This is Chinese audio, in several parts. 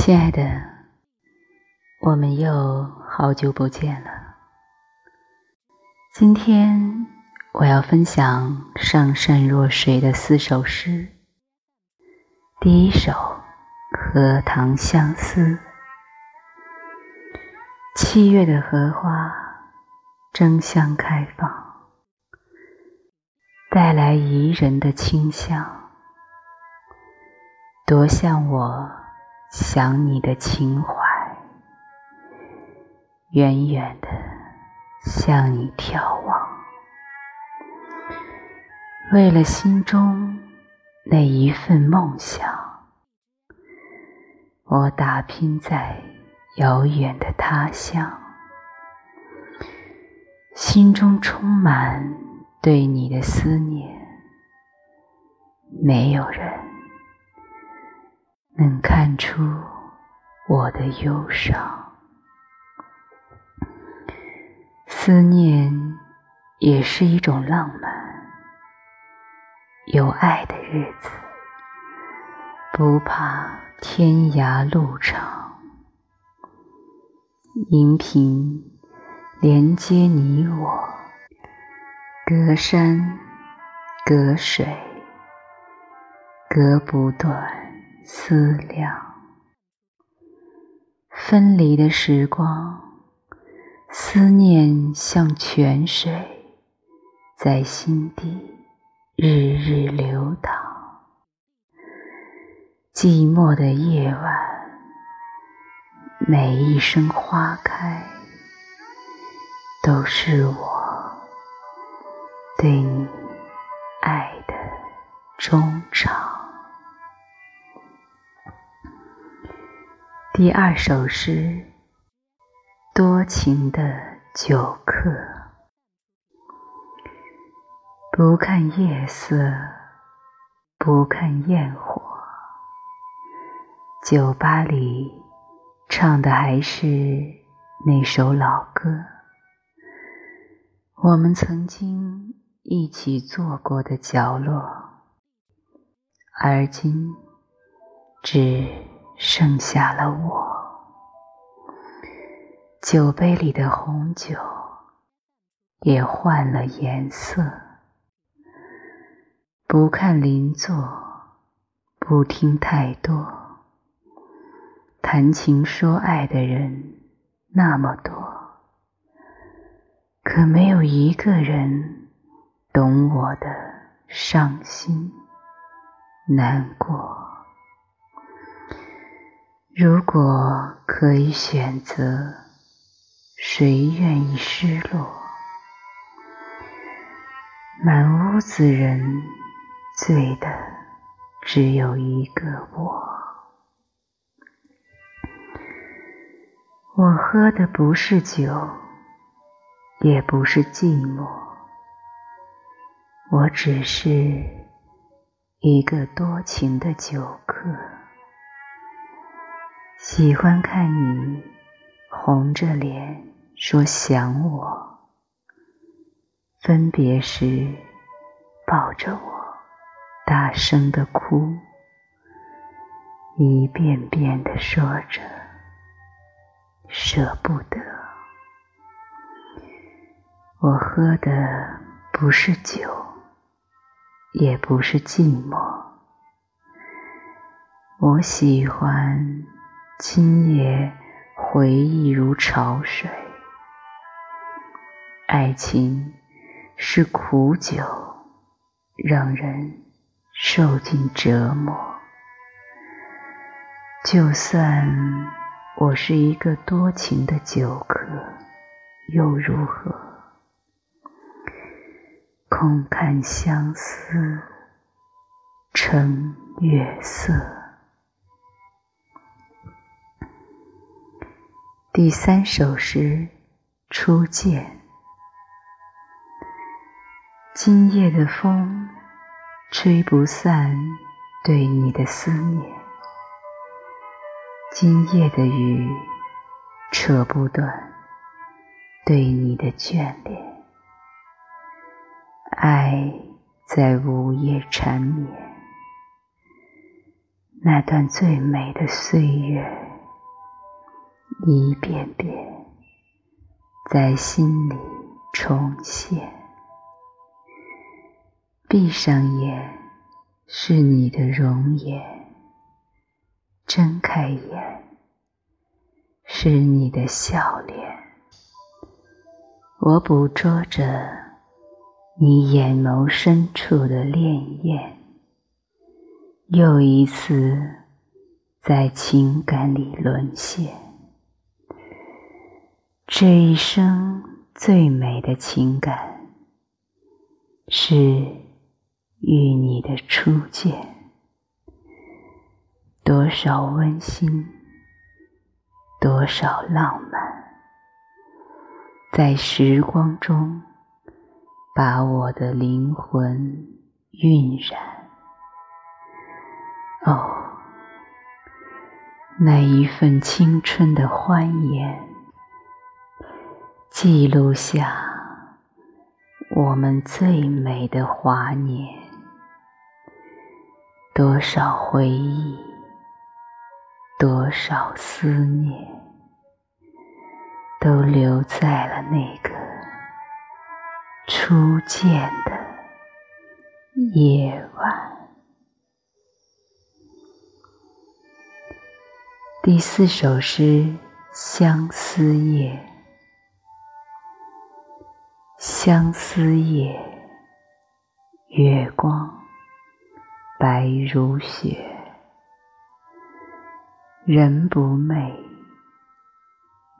亲爱的，我们又好久不见了。今天我要分享上善若水的四首诗。第一首《荷塘相思》。七月的荷花争相开放，带来宜人的清香，多像我。想你的情怀，远远的向你眺望。为了心中那一份梦想，我打拼在遥远的他乡，心中充满对你的思念。没有人。能看出我的忧伤，思念也是一种浪漫。有爱的日子，不怕天涯路长，荧屏连接你我，隔山隔水，隔不断。思量，分离的时光，思念像泉水，在心底日日流淌。寂寞的夜晚，每一声花开，都是我对你爱的忠第二首诗，多情的酒客。不看夜色，不看焰火，酒吧里唱的还是那首老歌，我们曾经一起坐过的角落，而今只。剩下了我，酒杯里的红酒也换了颜色。不看邻座，不听太多，谈情说爱的人那么多，可没有一个人懂我的伤心难过。如果可以选择，谁愿意失落？满屋子人，醉的只有一个我。我喝的不是酒，也不是寂寞，我只是一个多情的酒客。喜欢看你红着脸说想我，分别时抱着我大声的哭，一遍遍的说着舍不得。我喝的不是酒，也不是寂寞，我喜欢。今夜回忆如潮水，爱情是苦酒，让人受尽折磨。就算我是一个多情的酒客，又如何？空看相思成月色。第三首诗《初见》。今夜的风，吹不散对你的思念；今夜的雨，扯不断对你的眷恋。爱在午夜缠绵，那段最美的岁月。一遍遍在心里重现。闭上眼是你的容颜，睁开眼是你的笑脸。我捕捉着你眼眸深处的潋滟，又一次在情感里沦陷。这一生最美的情感，是与你的初见。多少温馨，多少浪漫。在时光中，把我的灵魂晕染。哦，那一份青春的欢颜，记录下我们最美的华年。多少回忆，多少思念。都留在了那个初见的夜晚。第四首诗《相思夜》，相思夜，月光白如雪，人不寐。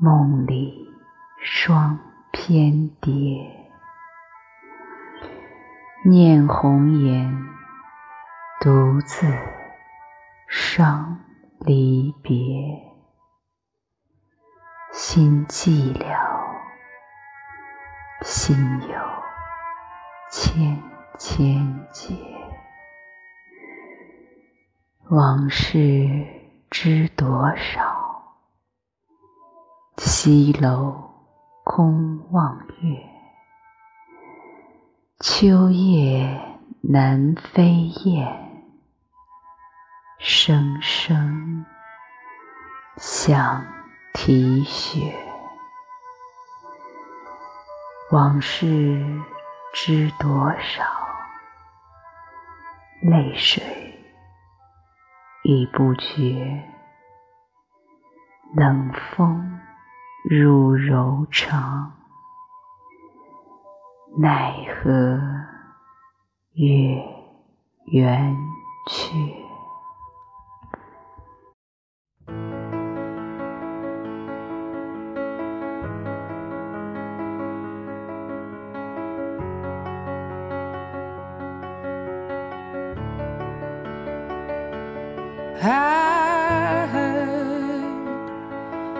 梦里双翩蝶，念红颜，独自伤离别。心寂寥，心有千千结。往事知多少？西楼空望月，秋夜南飞雁，声声响啼血。往事知多少？泪水已不绝，冷风。入柔肠，奈何月圆缺。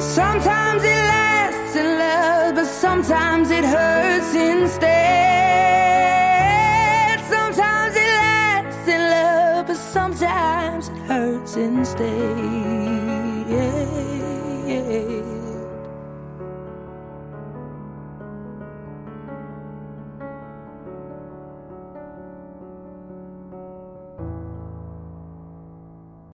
sometimes it lasts in love, but sometimes it hurts instead. since day.